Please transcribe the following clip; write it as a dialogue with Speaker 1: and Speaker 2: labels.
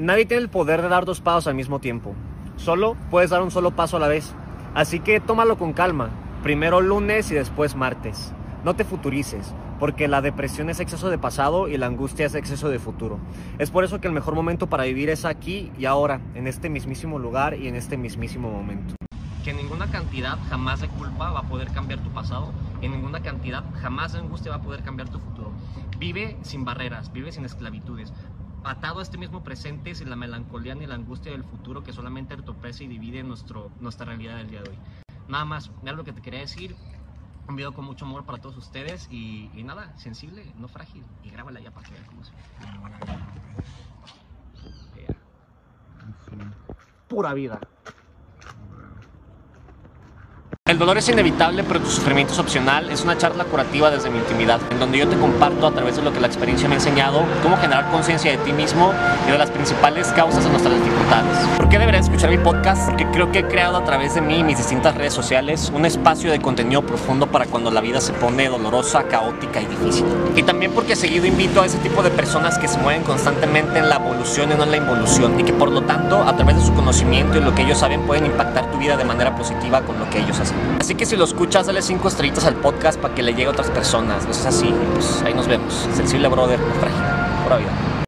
Speaker 1: Nadie tiene el poder de dar dos pasos al mismo tiempo. Solo puedes dar un solo paso a la vez. Así que tómalo con calma. Primero lunes y después martes. No te futurices, porque la depresión es exceso de pasado y la angustia es exceso de futuro. Es por eso que el mejor momento para vivir es aquí y ahora, en este mismísimo lugar y en este mismísimo momento.
Speaker 2: Que ninguna cantidad jamás de culpa va a poder cambiar tu pasado, y ninguna cantidad jamás de angustia va a poder cambiar tu futuro. Vive sin barreras, vive sin esclavitudes, atado a este mismo presente sin la melancolía ni la angustia del futuro que solamente entorpece y divide nuestro, nuestra realidad del día de hoy. Nada más, era lo que te quería decir. Un video con mucho amor para todos ustedes y, y nada, sensible, no frágil. Y grábala ya para que vean cómo se ve. Pura vida. El dolor es inevitable, pero tu sufrimiento es opcional. Es una charla curativa desde mi intimidad, en donde yo te comparto a través de lo que la experiencia me ha enseñado cómo generar conciencia de ti mismo y de las principales causas de nuestras dificultades. ¿Por qué deberías escuchar mi podcast? Porque creo que he creado a través de mí y mis distintas redes sociales un espacio de contenido profundo para cuando la vida se pone dolorosa, caótica y difícil. Y también porque seguido invito a ese tipo de personas que se mueven constantemente en la evolución y no en la involución y que por lo tanto a través de su conocimiento y lo que ellos saben pueden impactar tu vida de manera positiva con lo que ellos hacen. Así que si lo escuchas, dale cinco estrellitas al podcast para que le llegue a otras personas. No es así, pues ahí nos vemos. Sensible brother, frágil, pura vida.